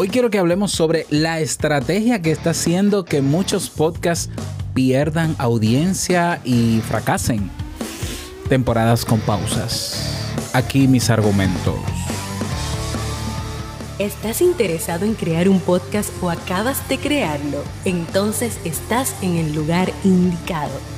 Hoy quiero que hablemos sobre la estrategia que está haciendo que muchos podcasts pierdan audiencia y fracasen. Temporadas con pausas. Aquí mis argumentos. ¿Estás interesado en crear un podcast o acabas de crearlo? Entonces estás en el lugar indicado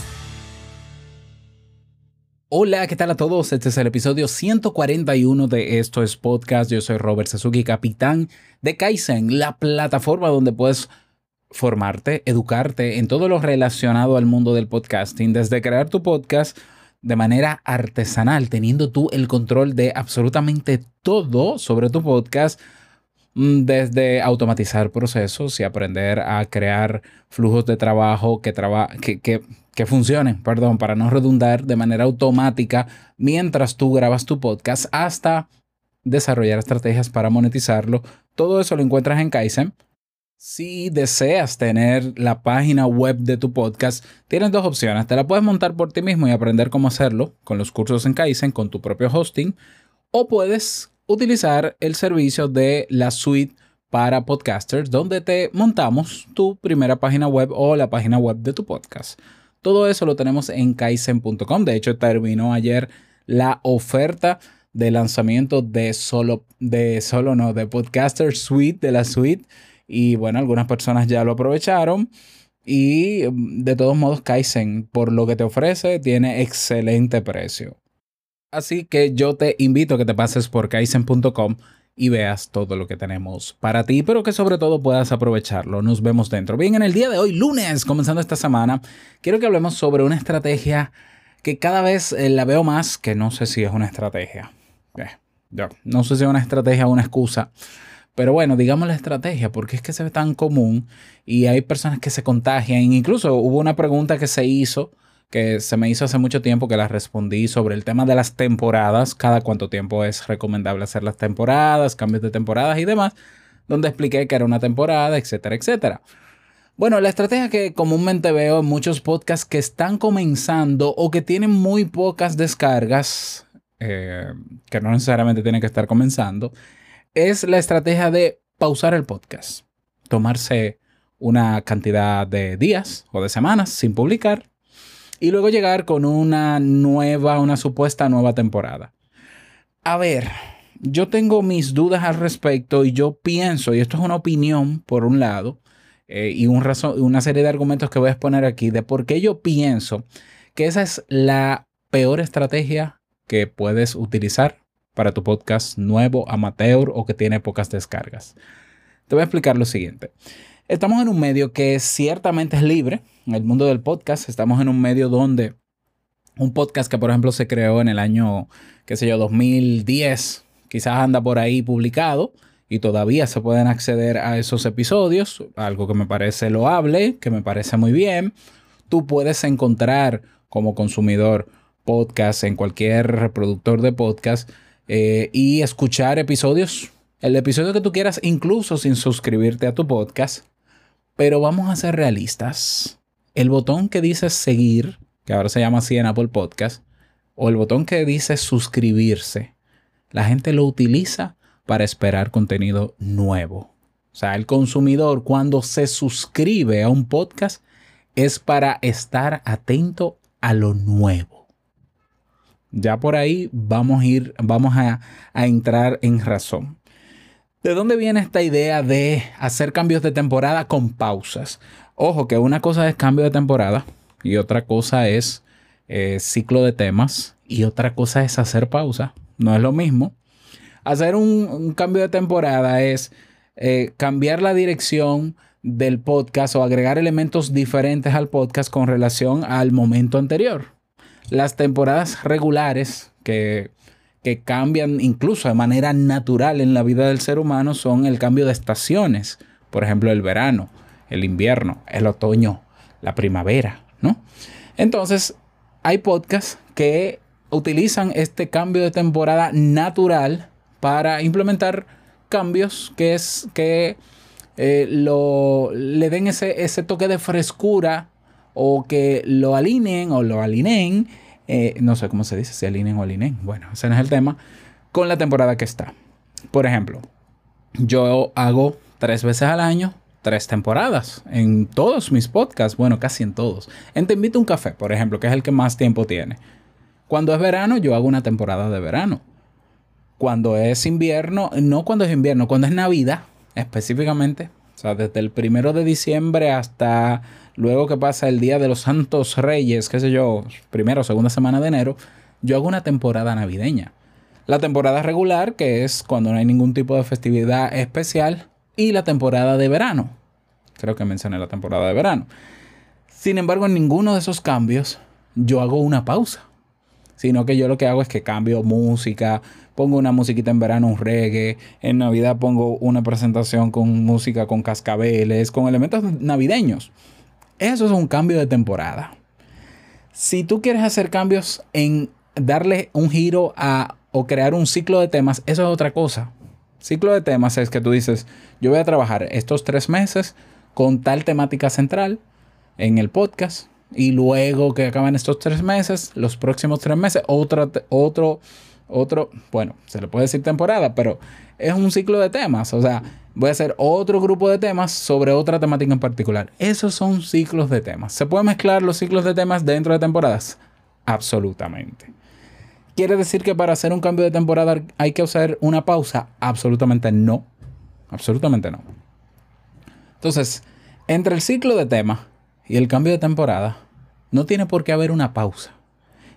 Hola, ¿qué tal a todos? Este es el episodio 141 de Esto es Podcast. Yo soy Robert Sasuki, capitán de Kaizen, la plataforma donde puedes formarte, educarte en todo lo relacionado al mundo del podcasting, desde crear tu podcast de manera artesanal, teniendo tú el control de absolutamente todo sobre tu podcast, mm, desde automatizar procesos y aprender a crear flujos de trabajo que, que, que que funcionen, perdón, para no redundar de manera automática mientras tú grabas tu podcast hasta desarrollar estrategias para monetizarlo. Todo eso lo encuentras en Kaizen. Si deseas tener la página web de tu podcast, tienes dos opciones. Te la puedes montar por ti mismo y aprender cómo hacerlo con los cursos en Kaizen, con tu propio hosting, o puedes utilizar el servicio de la suite para podcasters, donde te montamos tu primera página web o la página web de tu podcast. Todo eso lo tenemos en kaizen.com. De hecho, terminó ayer la oferta de lanzamiento de solo, de solo no, de Podcaster Suite, de la suite. Y bueno, algunas personas ya lo aprovecharon. Y mm, de todos modos, Kaizen, por lo que te ofrece, tiene excelente precio. Así que yo te invito a que te pases por kaizen.com y veas todo lo que tenemos para ti, pero que sobre todo puedas aprovecharlo. Nos vemos dentro. Bien, en el día de hoy, lunes, comenzando esta semana, quiero que hablemos sobre una estrategia que cada vez eh, la veo más, que no sé si es una estrategia. Eh, yo, no sé si es una estrategia o una excusa. Pero bueno, digamos la estrategia, porque es que se ve tan común y hay personas que se contagian. Incluso hubo una pregunta que se hizo que se me hizo hace mucho tiempo que la respondí sobre el tema de las temporadas, cada cuánto tiempo es recomendable hacer las temporadas, cambios de temporadas y demás, donde expliqué que era una temporada, etcétera, etcétera. Bueno, la estrategia que comúnmente veo en muchos podcasts que están comenzando o que tienen muy pocas descargas, eh, que no necesariamente tienen que estar comenzando, es la estrategia de pausar el podcast, tomarse una cantidad de días o de semanas sin publicar y luego llegar con una nueva, una supuesta nueva temporada. A ver, yo tengo mis dudas al respecto y yo pienso, y esto es una opinión por un lado, eh, y un razón, una serie de argumentos que voy a exponer aquí de por qué yo pienso que esa es la peor estrategia que puedes utilizar para tu podcast nuevo, amateur o que tiene pocas descargas. Te voy a explicar lo siguiente. Estamos en un medio que ciertamente es libre, en el mundo del podcast. Estamos en un medio donde un podcast que, por ejemplo, se creó en el año, qué sé yo, 2010, quizás anda por ahí publicado y todavía se pueden acceder a esos episodios, algo que me parece loable, que me parece muy bien. Tú puedes encontrar como consumidor podcast en cualquier reproductor de podcast eh, y escuchar episodios, el episodio que tú quieras, incluso sin suscribirte a tu podcast. Pero vamos a ser realistas. El botón que dice seguir, que ahora se llama así en Apple Podcast, o el botón que dice suscribirse, la gente lo utiliza para esperar contenido nuevo. O sea, el consumidor cuando se suscribe a un podcast es para estar atento a lo nuevo. Ya por ahí vamos a ir, vamos a, a entrar en razón. ¿De dónde viene esta idea de hacer cambios de temporada con pausas? Ojo, que una cosa es cambio de temporada y otra cosa es eh, ciclo de temas y otra cosa es hacer pausa. No es lo mismo. Hacer un, cambio de temporada es eh, cambiar la dirección del podcast o agregar elementos diferentes al podcast con relación al momento anterior. Las temporadas regulares que que cambian incluso de manera natural en la vida del ser humano son el cambio de estaciones, por ejemplo el verano, el invierno, el otoño, la primavera, ¿no? Entonces, hay podcasts que utilizan este cambio de temporada natural para implementar cambios que es que eh, lo, le den ese, ese toque de frescura o que lo alineen o lo alineen, eh, no sé cómo se dice, si alineen o alineen, bueno, ese no es el tema, con la temporada que está. Por ejemplo, yo hago tres veces al año, tres temporadas en todos mis podcasts, bueno, casi en todos. En Te invito a un café, por ejemplo, que es el que más tiempo tiene. Cuando es verano, yo hago una temporada de verano. Cuando es invierno, no cuando es invierno, cuando es Navidad, específicamente, o sea, desde el primero de diciembre hasta luego que pasa el Día de los Santos Reyes, qué sé yo, primera o segunda semana de enero, yo hago una temporada navideña. La temporada regular, que es cuando no hay ningún tipo de festividad especial, y la temporada de verano. Creo que mencioné la temporada de verano. Sin embargo, en ninguno de esos cambios yo hago una pausa, sino que yo lo que hago es que cambio música, pongo una musiquita en verano, un reggae, en Navidad pongo una presentación con música con cascabeles, con elementos navideños. Eso es un cambio de temporada. Si tú quieres hacer cambios en darle un giro a o crear un ciclo de temas, eso es otra cosa. Ciclo de temas es que tú dices, yo voy a trabajar estos tres meses con tal temática central en el podcast y luego que acaban estos tres meses, los próximos tres meses, otro, otro, otro, bueno, se le puede decir temporada, pero es un ciclo de temas. O sea, voy a hacer otro grupo de temas sobre otra temática en particular. Esos son ciclos de temas. ¿Se pueden mezclar los ciclos de temas dentro de temporadas? Absolutamente. ¿Quiere decir que para hacer un cambio de temporada hay que hacer una pausa? Absolutamente no. Absolutamente no. Entonces, entre el ciclo de temas y el cambio de temporada, no tiene por qué haber una pausa.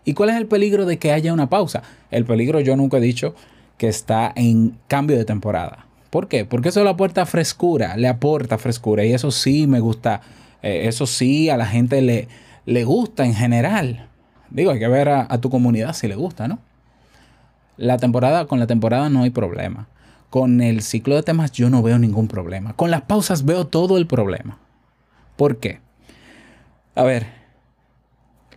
¿Y cuál es el peligro de que haya una pausa? El peligro yo nunca he dicho que está en cambio de temporada. ¿Por qué? Porque eso le aporta frescura, le aporta frescura y eso sí me gusta, eh, eso sí a la gente le, le gusta en general. Digo, hay que ver a, tu comunidad si le gusta, ¿no? La temporada, con la temporada no hay problema. Con el ciclo de temas yo no veo ningún problema. Con las pausas veo todo el problema. ¿Por qué? A ver,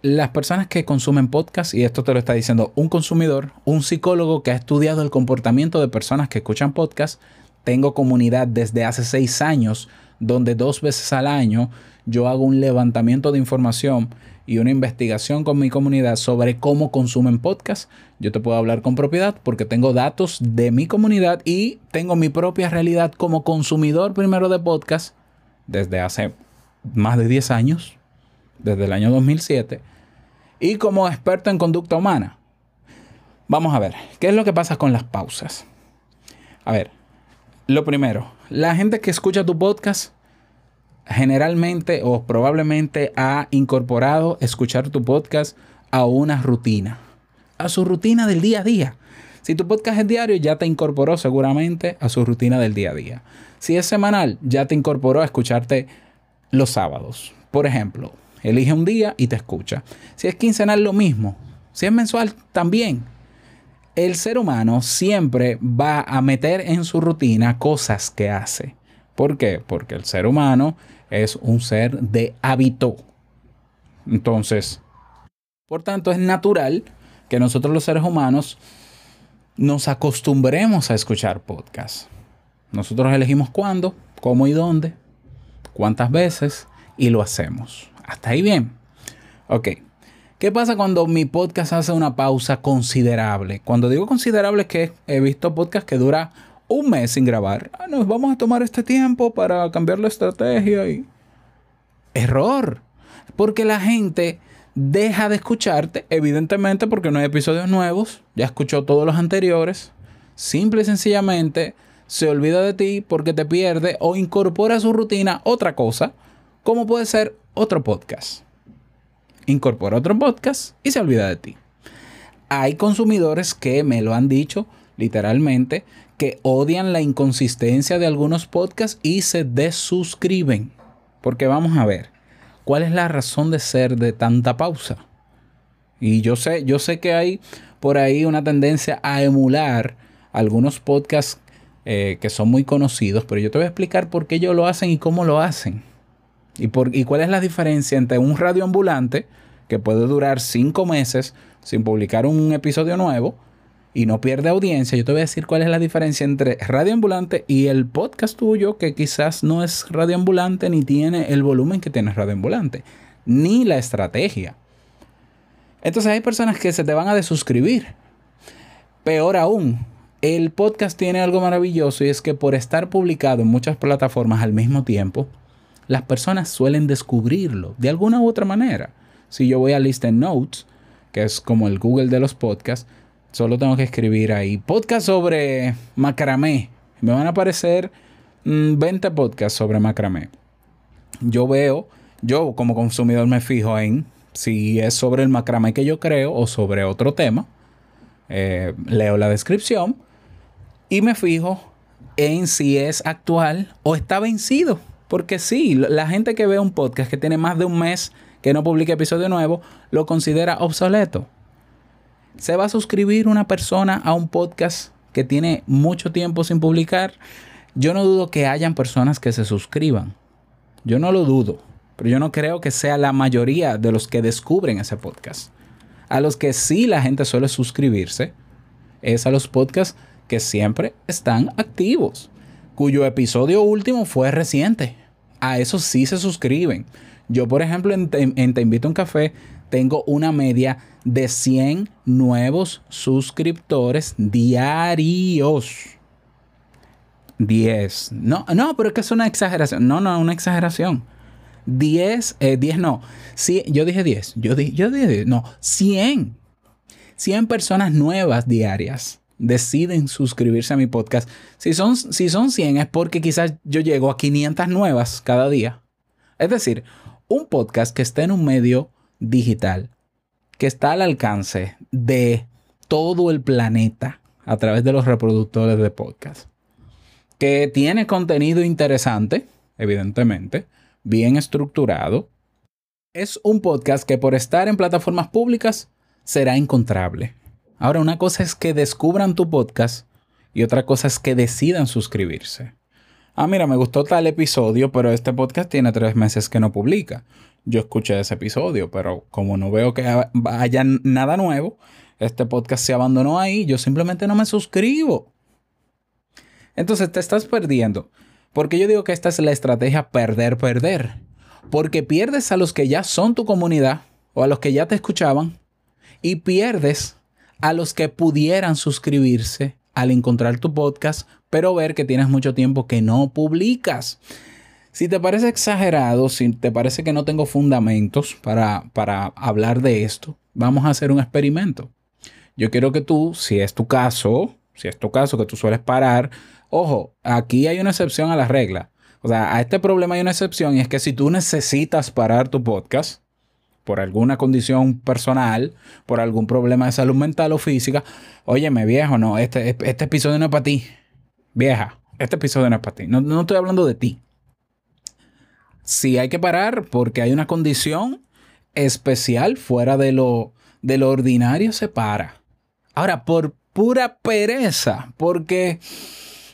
las personas que consumen podcast, y esto te lo está diciendo un consumidor, un psicólogo que ha estudiado el comportamiento de personas que escuchan podcast, tengo comunidad desde hace seis años, donde dos veces al año yo hago un levantamiento de información y una investigación con mi comunidad sobre cómo consumen podcast. Yo te puedo hablar con propiedad porque tengo datos de mi comunidad y tengo mi propia realidad como consumidor primero de podcast desde hace más de 10 años, desde el año 2007, y como experto en conducta humana. Vamos a ver, ¿qué es lo que pasa con las pausas? A ver, lo primero, la gente que escucha tu podcast generalmente o probablemente ha incorporado escuchar tu podcast a una rutina, a su rutina del día a día. Si tu podcast es diario, ya te incorporó seguramente a su rutina del día a día. Si es semanal, ya te incorporó a escucharte los sábados. Por ejemplo, elige un día y te escucha. Si es quincenal, lo mismo. Si es mensual, también. El ser humano siempre va a meter en su rutina cosas que hace. ¿Por qué? Porque el ser humano es un ser de hábito. Entonces, por tanto, es natural que nosotros los seres humanos nos acostumbremos a escuchar podcasts. Nosotros elegimos cuándo, cómo y dónde, cuántas veces y lo hacemos. Hasta ahí bien. Ok. ¿Qué pasa cuando mi podcast hace una pausa considerable? Cuando digo considerable es que he visto podcasts que dura un mes sin grabar. Ah, nos vamos a tomar este tiempo para cambiar la estrategia y... Error. Porque la gente deja de escucharte, evidentemente porque no hay episodios nuevos, ya escuchó todos los anteriores, simple y sencillamente se olvida de ti porque te pierde o incorpora a su rutina otra cosa, como puede ser otro podcast. Incorpora otro podcast y se olvida de ti. Hay consumidores que me lo han dicho literalmente, que odian la inconsistencia de algunos podcasts y se desuscriben. Porque vamos a ver, ¿cuál es la razón de ser de tanta pausa? Y yo sé, yo sé que hay por ahí una tendencia a emular algunos podcasts eh, que son muy conocidos, pero yo te voy a explicar por qué ellos lo hacen y cómo lo hacen. ¿Y, por, ¿Y cuál es la diferencia entre un radio ambulante que puede durar cinco meses sin publicar un episodio nuevo y no pierde audiencia? Yo te voy a decir cuál es la diferencia entre radio ambulante y el podcast tuyo que quizás no es radio ambulante ni tiene el volumen que tiene radio ambulante, ni la estrategia. Entonces hay personas que se te van a desuscribir. Peor aún, el podcast tiene algo maravilloso y es que por estar publicado en muchas plataformas al mismo tiempo, las personas suelen descubrirlo de alguna u otra manera. Si yo voy a Listen Notes, que es como el Google de los podcasts, solo tengo que escribir ahí podcast sobre macramé. Me van a aparecer 20 mm, podcasts sobre macramé. Yo veo, yo como consumidor me fijo en si es sobre el macramé que yo creo o sobre otro tema. Eh, leo la descripción y me fijo en si es actual o está vencido. Porque sí, la gente que ve un podcast que tiene más de un mes que no publica episodio nuevo, lo considera obsoleto. ¿Se va a suscribir una persona a un podcast que tiene mucho tiempo sin publicar? Yo no dudo que hayan personas que se suscriban. Yo no lo dudo. Pero yo no creo que sea la mayoría de los que descubren ese podcast. A los que sí la gente suele suscribirse es a los podcasts que siempre están activos, cuyo episodio último fue reciente. A eso sí se suscriben. Yo, por ejemplo, en, Te Invito a un Café tengo una media de 100 nuevos suscriptores diarios. 10. No, no, pero es que es una exageración. No, no, una exageración. 10, 10 eh, no. Sí, yo dije 10. Yo, yo dije 10. No, 100. 100 personas nuevas diarias deciden suscribirse a mi podcast. Si son, si son 100 es porque quizás yo llego a 500 nuevas cada día. Es decir, un podcast que está en un medio digital, que está al alcance de todo el planeta a través de los reproductores de podcast, que tiene contenido interesante, evidentemente, bien estructurado, es un podcast que por estar en plataformas públicas será encontrable. Ahora, una cosa es que descubran tu podcast y otra cosa es que decidan suscribirse. Ah, mira, me gustó tal episodio, pero este podcast tiene tres meses que no publica. Yo escuché ese episodio, pero como no veo que haya nada nuevo, este podcast se abandonó ahí, yo simplemente no me suscribo. Entonces te estás perdiendo. Porque yo digo que esta es la estrategia perder, perder. Porque pierdes a los que ya son tu comunidad o a los que ya te escuchaban y pierdes a los que pudieran suscribirse al encontrar tu podcast, pero ver que tienes mucho tiempo que no publicas. Si te parece exagerado, si te parece que no tengo fundamentos para, para hablar de esto, vamos a hacer un experimento. Yo quiero que tú, si es tu caso, si es tu caso que tú sueles parar, ojo, aquí hay una excepción a la regla. O sea, a este problema hay una excepción y es que si tú necesitas parar tu podcast, por alguna condición personal, por algún problema de salud mental o física, óyeme viejo, no, este, este episodio no es para ti. Vieja, este episodio no es para ti. No, no estoy hablando de ti. Si hay que parar porque hay una condición especial fuera de lo, de lo ordinario, se para. Ahora, por pura pereza, porque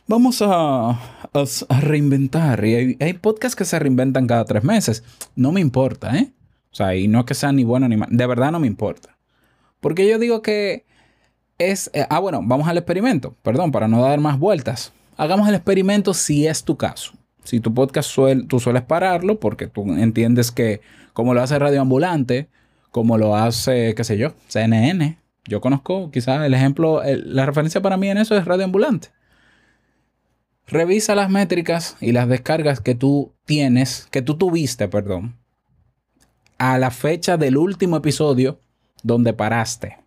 vamos a, a, reinventar. Y hay, hay podcasts que se reinventan cada tres meses. No me importa, ¿eh? O sea, y no es que sea ni bueno ni malo. De verdad no me importa. Porque yo digo que es... Eh, ah, bueno, vamos al experimento. Perdón, para no dar más vueltas. Hagamos el experimento si es tu caso. Si tu podcast tú sueles pararlo porque tú entiendes que como lo hace Radio Ambulante, como lo hace, qué sé yo, CNN. Yo conozco quizás el ejemplo, la referencia para mí en eso es Radio Ambulante. Revisa las métricas y las descargas que tú tienes, que tú tuviste, perdón, a la fecha del último episodio donde paraste.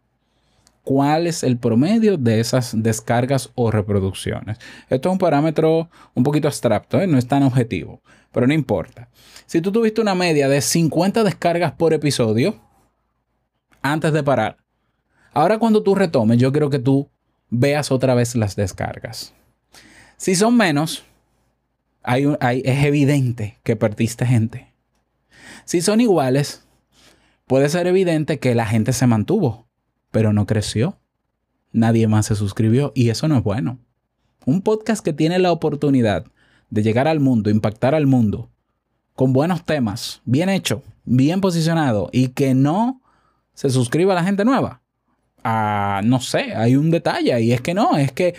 ¿Cuál es el promedio de esas descargas o reproducciones? Esto es un parámetro un poquito abstracto, ¿eh? no es tan objetivo, pero no importa. Si tú tuviste una media de 50 descargas por episodio antes de parar, ahora cuando tú retomes, yo quiero que tú veas otra vez las descargas. Si son menos, hay, es evidente que perdiste gente. Si son iguales, puede ser evidente que la gente se mantuvo, pero no creció. Nadie más se suscribió y eso no es bueno. Un podcast que tiene la oportunidad de llegar al mundo, impactar al mundo, con buenos temas, bien hecho, bien posicionado y que no se suscriba a la gente nueva. Ah, no sé, hay un detalle y es que no, es que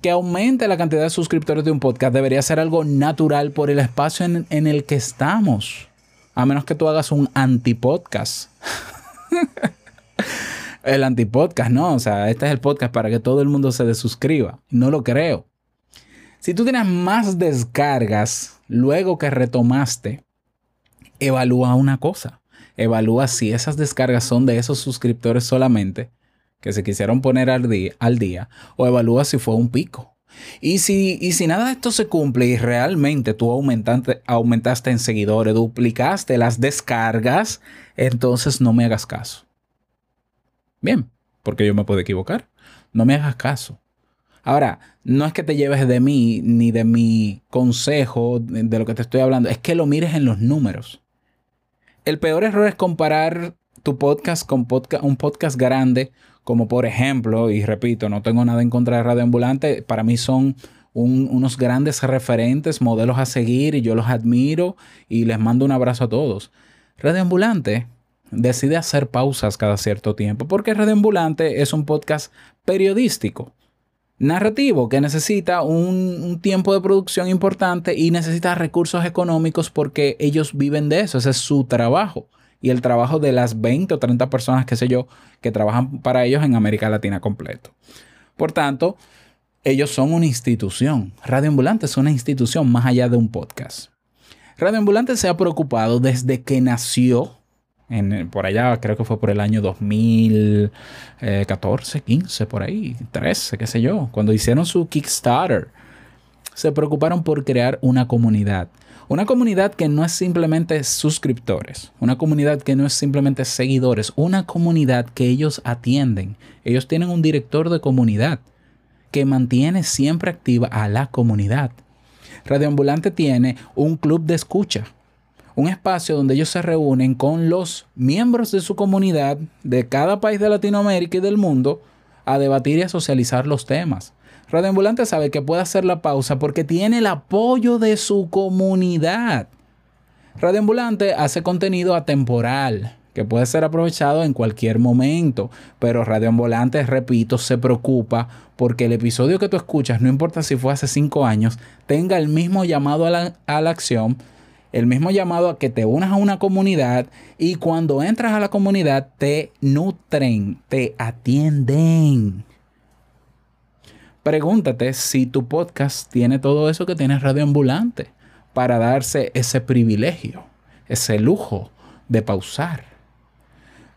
que aumente la cantidad de suscriptores de un podcast debería ser algo natural por el espacio en, en el que estamos. A menos que tú hagas un antipodcast. el antipodcast, no. O sea, este es el podcast para que todo el mundo se desuscriba. No lo creo. Si tú tienes más descargas luego que retomaste, evalúa una cosa. Evalúa si esas descargas son de esos suscriptores solamente que se quisieron poner al día, al día o evalúa si fue un pico. Y si, y si nada de esto se cumple y realmente tú aumentaste, aumentaste en seguidores, duplicaste las descargas, entonces no me hagas caso. Bien, porque yo me puedo equivocar. No me hagas caso. Ahora, no es que te lleves de mí ni de mi consejo, de lo que te estoy hablando, es que lo mires en los números. El peor error es comparar tu podcast con un podcast grande, como por ejemplo, y repito, no tengo nada en contra de Radio Ambulante, para mí son unos grandes referentes, modelos a seguir, y yo los admiro y les mando un abrazo a todos. Radio Ambulante decide hacer pausas cada cierto tiempo, porque Radio Ambulante es un podcast periodístico narrativo que necesita un, tiempo de producción importante y necesita recursos económicos porque ellos viven de eso, ese es su trabajo y el trabajo de las 20 o 30 personas, qué sé yo, que trabajan para ellos en América Latina completo. Por tanto, ellos son una institución. Radio Ambulante es una institución más allá de un podcast. Radio Ambulante se ha preocupado desde que nació por allá creo que fue por el año 2014, 15, por ahí, 13, qué sé yo, cuando hicieron su Kickstarter, se preocuparon por crear una comunidad. Una comunidad que no es simplemente suscriptores, una comunidad que no es simplemente seguidores, una comunidad que ellos atienden. Ellos tienen un director de comunidad que mantiene siempre activa a la comunidad. Radioambulante tiene un club de escucha un espacio donde ellos se reúnen con los miembros de su comunidad de cada país de Latinoamérica y del mundo a debatir y a socializar los temas. Radio Ambulante sabe que puede hacer la pausa porque tiene el apoyo de su comunidad. Radio Ambulante hace contenido atemporal que puede ser aprovechado en cualquier momento, pero Radio Ambulante, repito, se preocupa porque el episodio que tú escuchas, no importa si fue hace cinco años, tenga el mismo llamado a la, a la acción el mismo llamado a que te unas a una comunidad y cuando entras a la comunidad te nutren, te atienden. Pregúntate si tu podcast tiene todo eso que tiene Radio Ambulante para darse ese privilegio, ese lujo de pausar.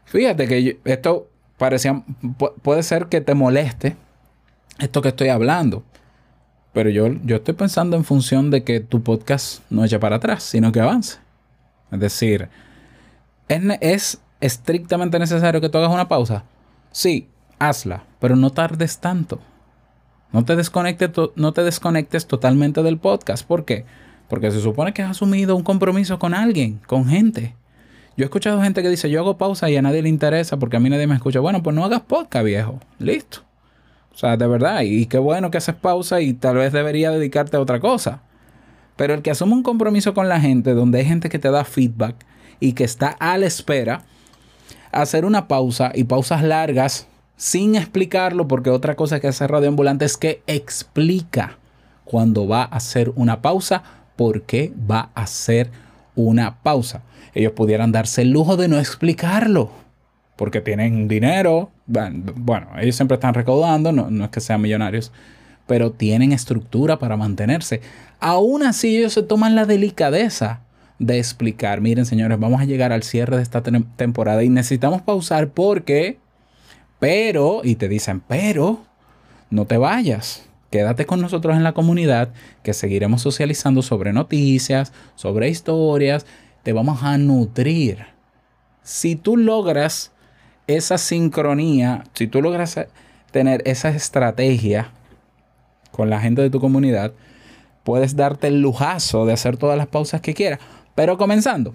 Fíjate que esto parecía, puede ser que te moleste esto que estoy hablando, pero yo, yo estoy pensando en función de que tu podcast no eche para atrás, sino que avance. Es decir, ¿es, ¿es estrictamente necesario que tú hagas una pausa? Sí, hazla, pero no tardes tanto. No te, desconectes, no te desconectes totalmente del podcast. ¿Por qué? Porque se supone que has asumido un compromiso con alguien, con gente. Yo he escuchado gente que dice, yo hago pausa y a nadie le interesa porque a mí nadie me escucha. Bueno, pues no hagas podcast, viejo. Listo. O sea, de verdad, y qué bueno que haces pausa y tal vez debería dedicarte a otra cosa. Pero el que asume un compromiso con la gente, donde hay gente que te da feedback y que está a la espera, hacer una pausa y pausas largas sin explicarlo, porque otra cosa que hace Radio Ambulante es que explica cuando va a hacer una pausa, por qué va a hacer una pausa. Ellos pudieran darse el lujo de no explicarlo porque tienen dinero. Bueno, ellos siempre están recaudando, no, es que sean millonarios, pero tienen estructura para mantenerse. Aún así, ellos se toman la delicadeza de explicar, miren señores, vamos a llegar al cierre de esta temporada y necesitamos pausar porque, pero, y te dicen, pero, no te vayas. Quédate con nosotros en la comunidad que seguiremos socializando sobre noticias, sobre historias, te vamos a nutrir. Si tú logras esa sincronía, si tú logras tener esa estrategia con la gente de tu comunidad, puedes darte el lujazo de hacer todas las pausas que quieras. Pero comenzando,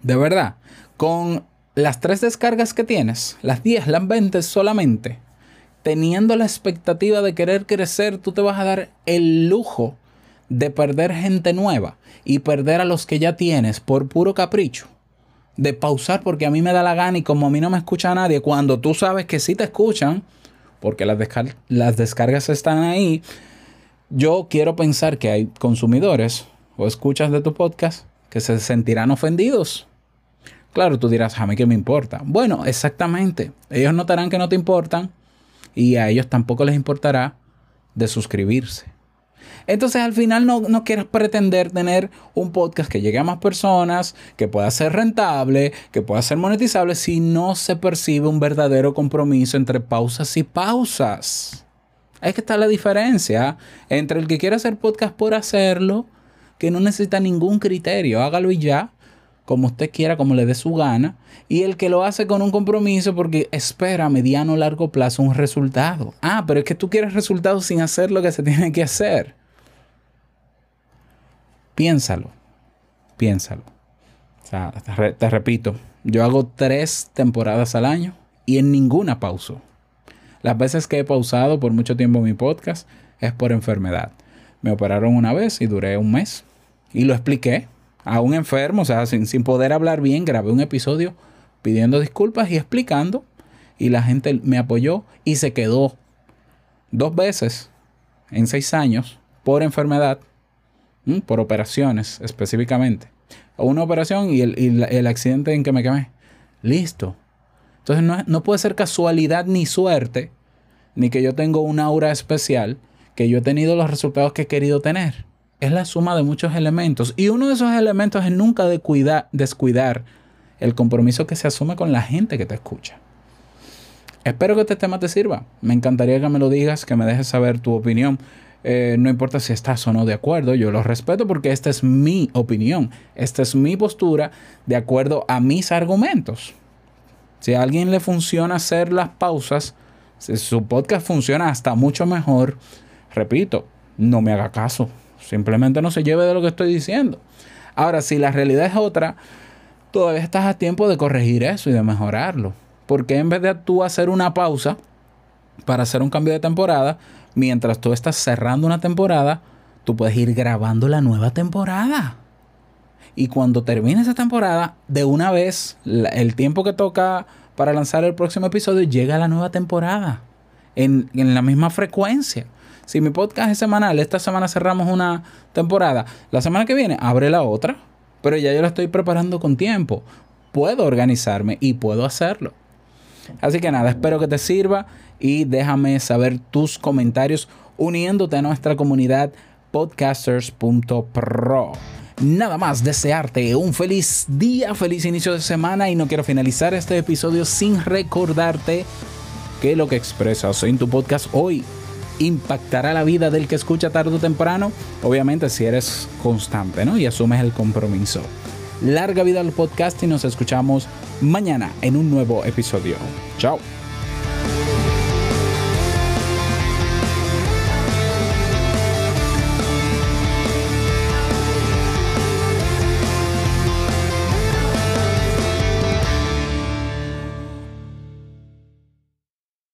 de verdad, con las tres descargas que tienes, las 10, las 20 solamente, teniendo la expectativa de querer crecer, tú te vas a dar el lujo de perder gente nueva y perder a los que ya tienes por puro capricho. De pausar porque a mí me da la gana y como a mí no me escucha nadie, cuando tú sabes que sí te escuchan, porque las, las descargas están ahí, yo quiero pensar que hay consumidores o escuchas de tu podcast que se sentirán ofendidos. Claro, tú dirás, a mí qué me importa. Bueno, exactamente. Ellos notarán que no te importan y a ellos tampoco les importará de suscribirse. Entonces al final no, no quieres pretender tener un podcast que llegue a más personas, que pueda ser rentable, que pueda ser monetizable si no se percibe un verdadero compromiso entre pausas y pausas. Es que está la diferencia entre el que quiere hacer podcast por hacerlo, que no necesita ningún criterio, hágalo y ya, como usted quiera, como le dé su gana, y el que lo hace con un compromiso porque espera a mediano o largo plazo un resultado. Ah, pero es que tú quieres resultados sin hacer lo que se tiene que hacer. Piénsalo, piénsalo. O sea, te, repito, yo hago tres temporadas al año y en ninguna pauso. Las veces que he pausado por mucho tiempo mi podcast es por enfermedad. Me operaron una vez y duré un mes. Y lo expliqué a un enfermo, o sea, sin, sin poder hablar bien, grabé un episodio pidiendo disculpas y explicando. Y la gente me apoyó y se quedó dos veces en seis años por enfermedad, por operaciones específicamente. Una operación y el, accidente en que me quemé. Listo. Entonces no, no puede ser casualidad ni suerte, ni que yo tengo una aura especial, que yo he tenido los resultados que he querido tener es la suma de muchos elementos. Y uno de esos elementos es nunca de descuidar el compromiso que se asume con la gente que te escucha. Espero que este tema te sirva. Me encantaría que me lo digas, que me dejes saber tu opinión. Eh, no importa si estás o no de acuerdo, yo lo respeto porque esta es mi opinión, esta es mi postura de acuerdo a mis argumentos. Si a alguien le funciona hacer las pausas, si su podcast funciona hasta mucho mejor, repito, no me haga caso. Simplemente no se lleve de lo que estoy diciendo. Ahora, si la realidad es otra, todavía estás a tiempo de corregir eso y de mejorarlo. Porque en vez de tú hacer una pausa para hacer un cambio de temporada, mientras tú estás cerrando una temporada, tú puedes ir grabando la nueva temporada. Y cuando termine esa temporada, de una vez, el tiempo que toca para lanzar el próximo episodio, llega la nueva temporada. En, en la misma frecuencia. Si mi podcast es semanal, esta semana cerramos una temporada, la semana que viene abre la otra, pero ya yo la estoy preparando con tiempo. Puedo organizarme y puedo hacerlo. Así que nada, espero que te sirva y déjame saber tus comentarios uniéndote a nuestra comunidad podcasters.pro. Nada más desearte un feliz día, feliz inicio de semana y no quiero finalizar este episodio sin recordarte que lo que expresas en tu podcast hoy impactará la vida del que escucha tarde o temprano, obviamente si eres constante ¿no? y asumes el compromiso. Larga vida al podcast y nos escuchamos mañana en un nuevo episodio. Chao.